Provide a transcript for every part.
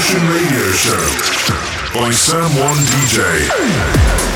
House 4 Session Radio Show by Sam One DJ.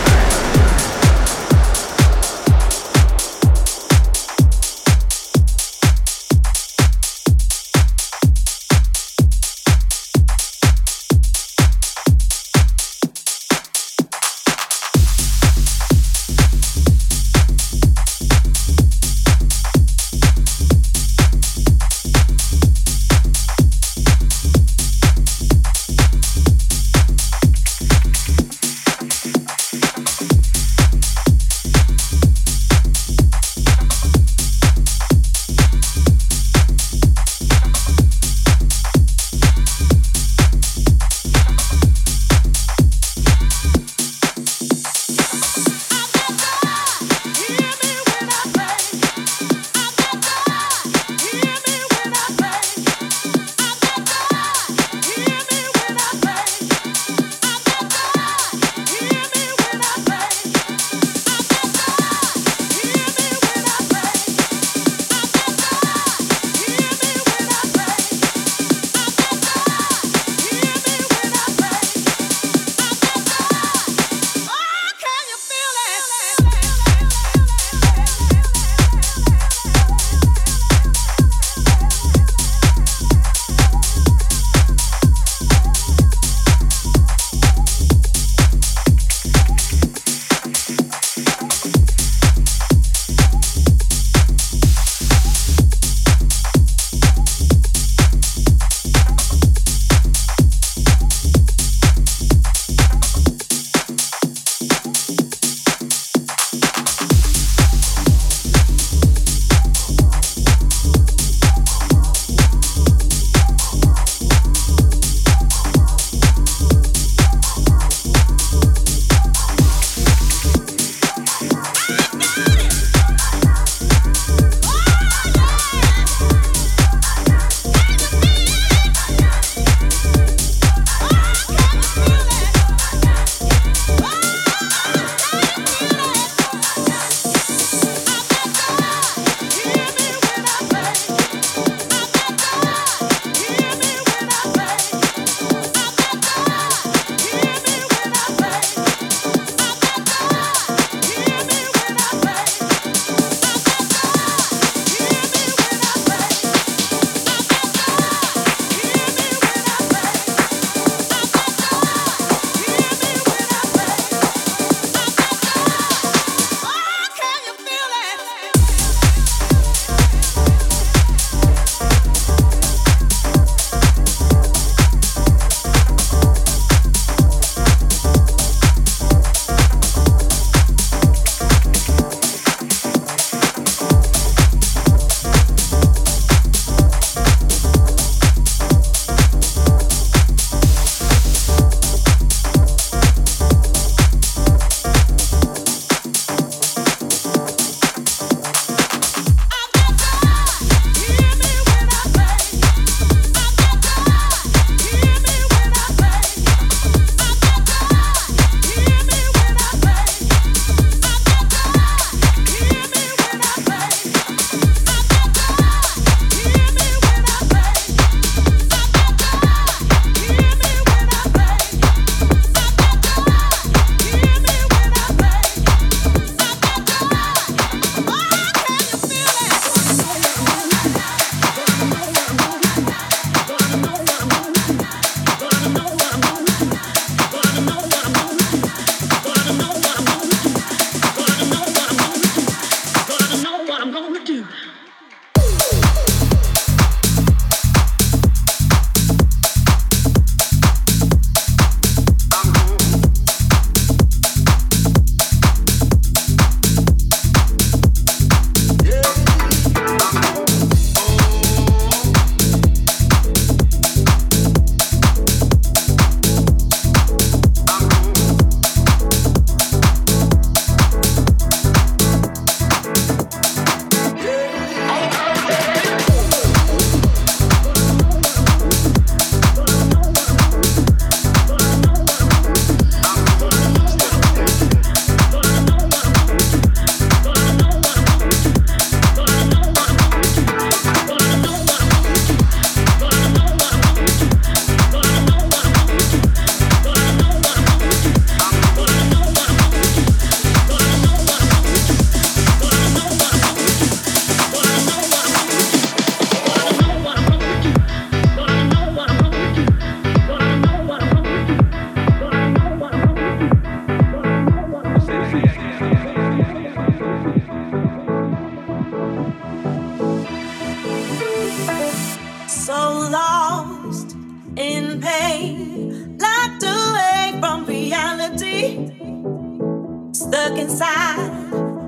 Inside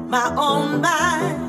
my own mind.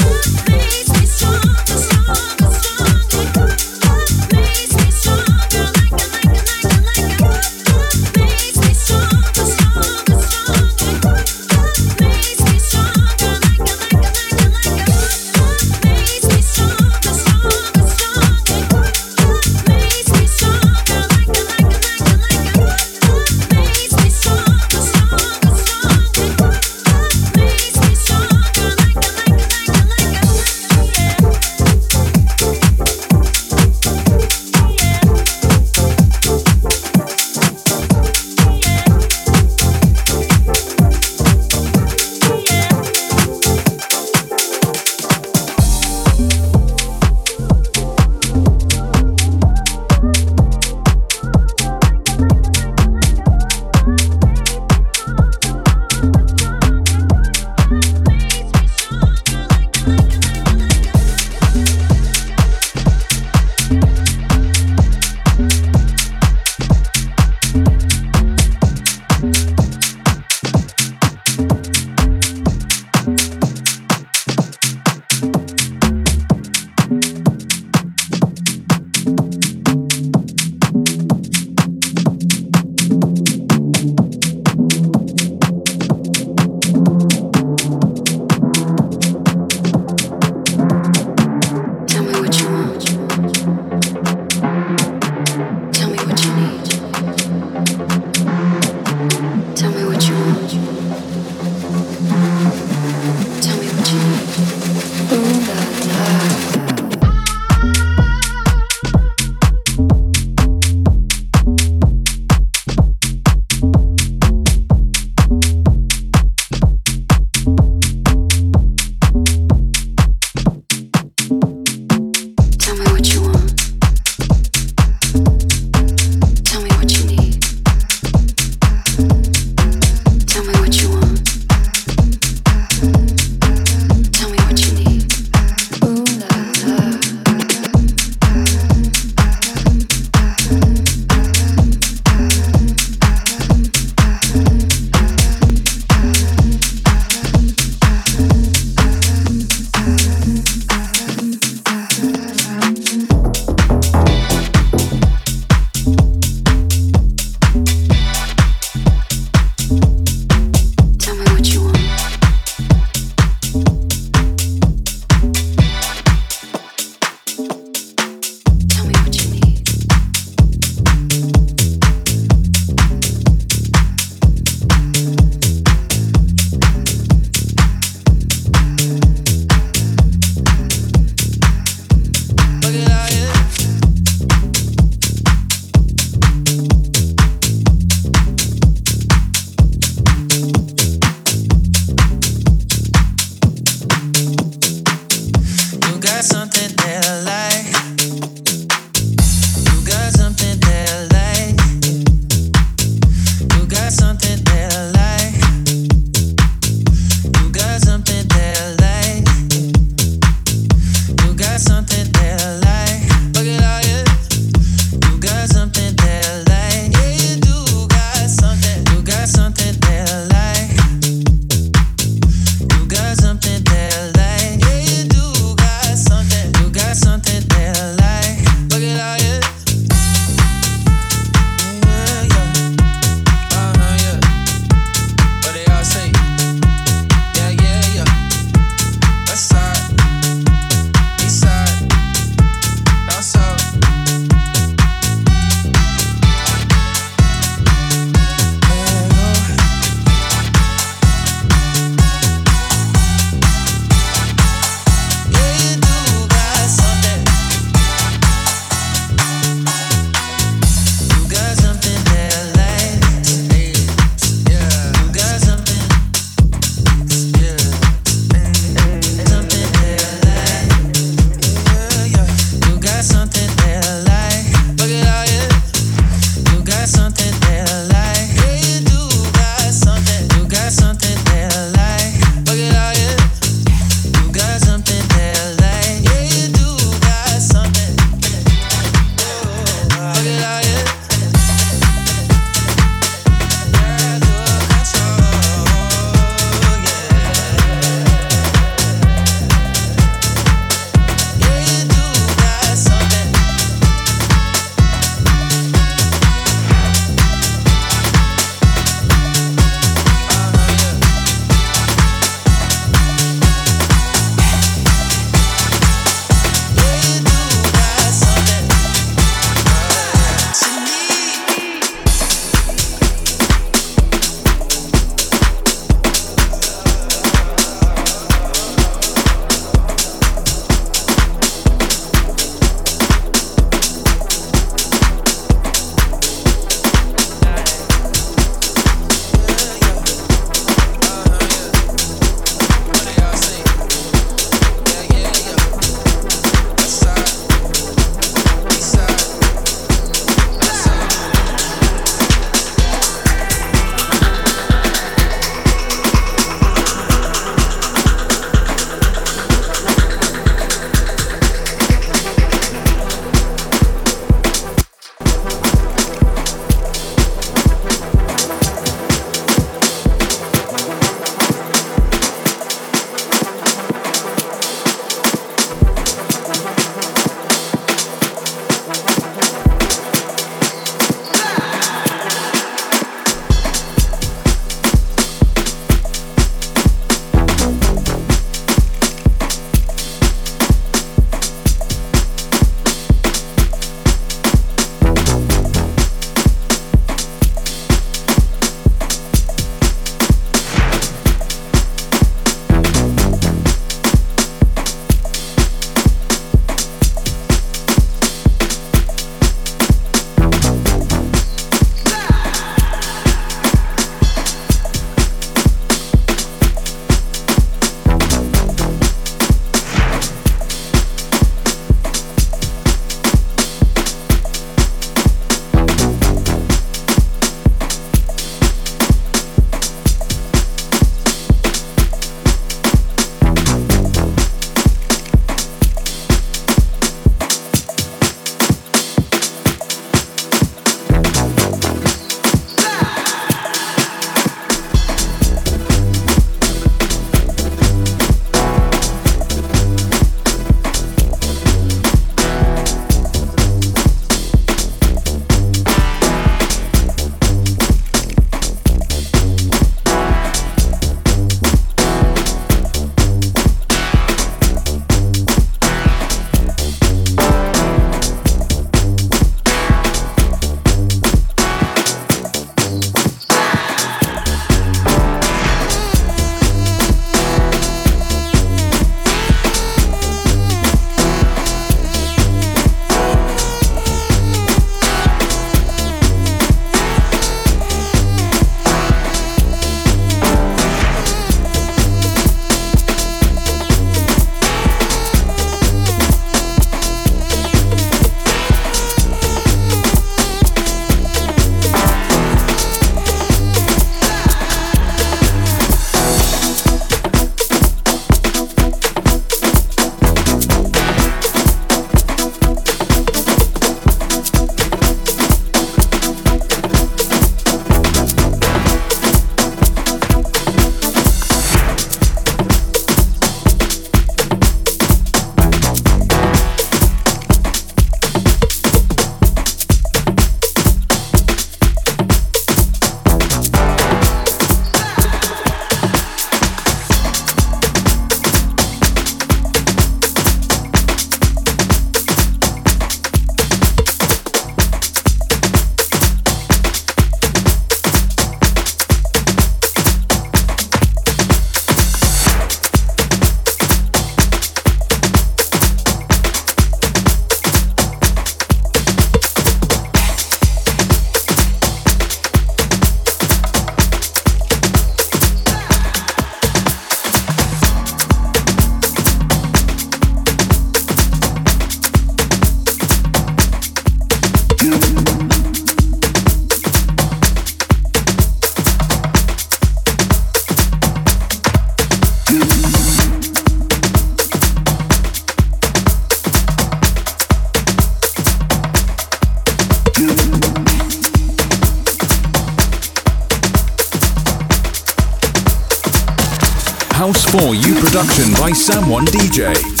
House for You production by Sam1 DJ.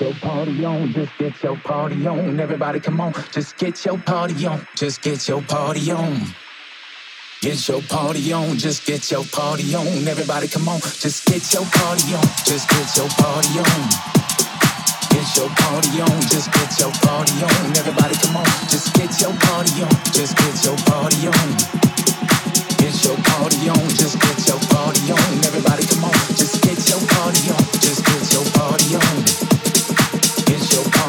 Your party on, just get your party on. Everybody come on, just get your party on, just get your party on. Get your party on, just get your party on. Everybody come on, just get your party on, just get your party on. Get your party on, just get your party on. Everybody come on, just get your party on, just get your party on. Get your party on, just get your party on. Everybody come on, just get your party on, just get your party on.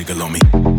jiggle on me.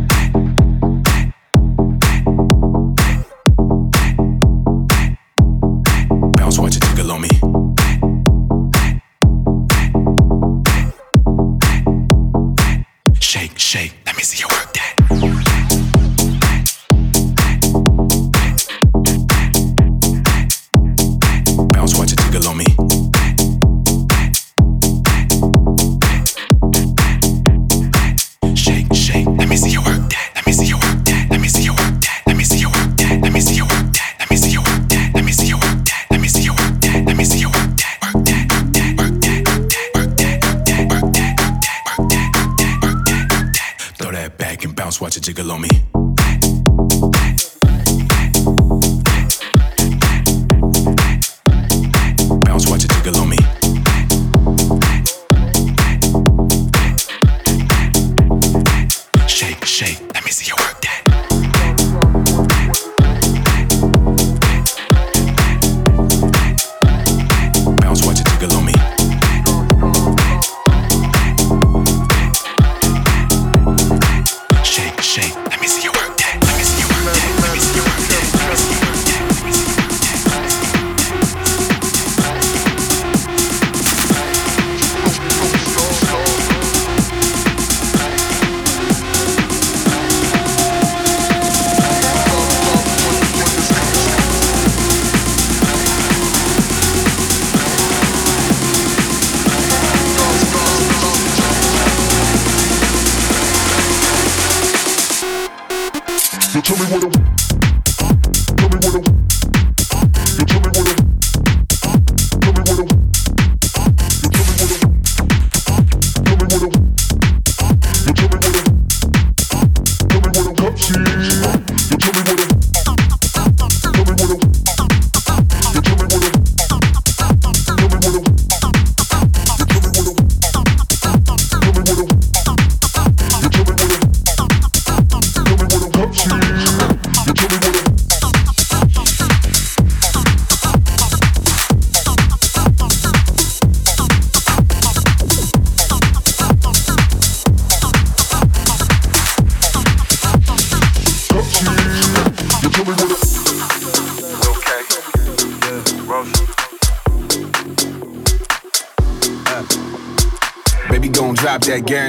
That guarantee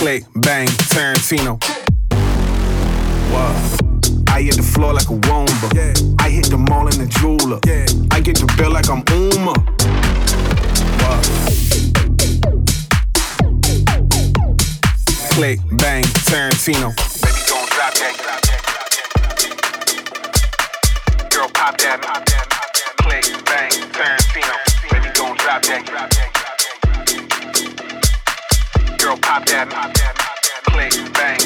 click, bang, Tarantino. What? I hit the floor like a womba. Yeah. I hit the mall in the jeweler. Yeah. I get the bill like I'm Uma. What? Click, bang, Tarantino. Baby, gon' drop that. Girl, pop that. Click, bang, Tarantino. Baby, gon' drop that girl, pop that. Click, bang.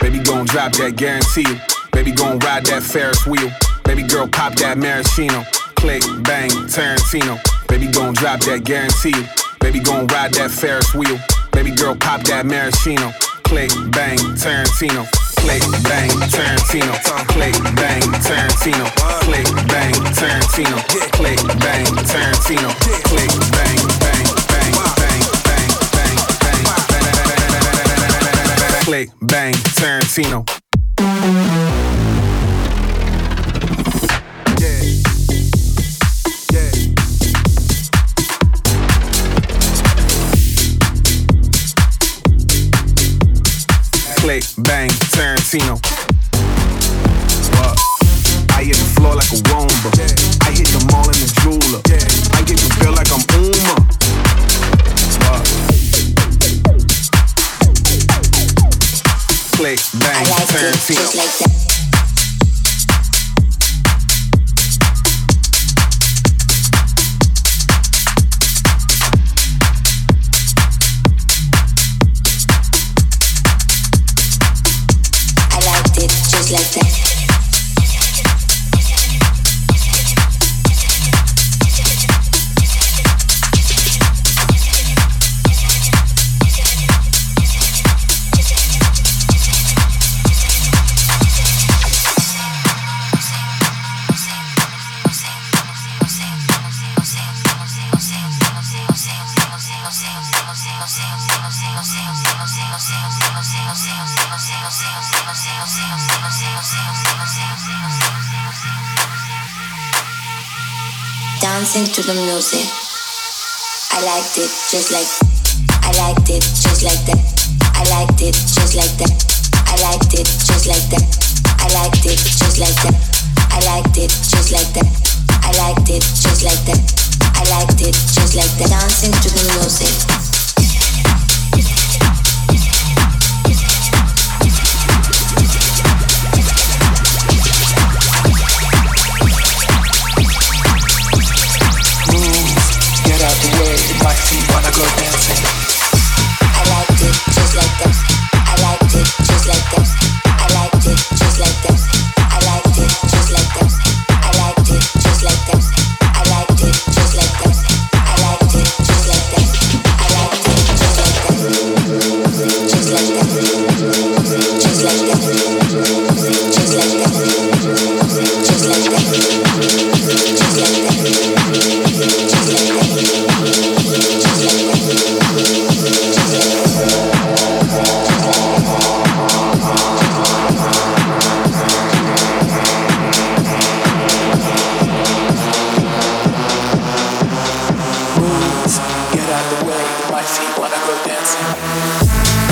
Baby gon' drop that, guarantee you. Baby gon' ride that Ferris wheel. Baby girl, pop that maraschino. Click, bang, Tarantino. Baby gon' drop that, guarantee you. Baby gon' ride that Ferris wheel. Baby girl, pop that maraschino. Click, bang, Tarantino. Click, bang, Tarantino. Click, bang, Tarantino. Click, bang, Tarantino. Click, bang, Tarantino. Click, bang, bang, bang, click, bang, Tarantino. Click, bang, Tarantino. What? I hit the floor like a womba. I hit the mall in the jeweler. I get the bill like I'm Uma. What? Click, bang, like Tarantino. like that. To the music. I liked it just like I liked it just like that. I liked it just like that. I liked it just like that. I liked it just like that. I liked it just like that. I liked it just like that. I liked it just like that. Dancing to the music. go dancing. My feet wanna go dancing.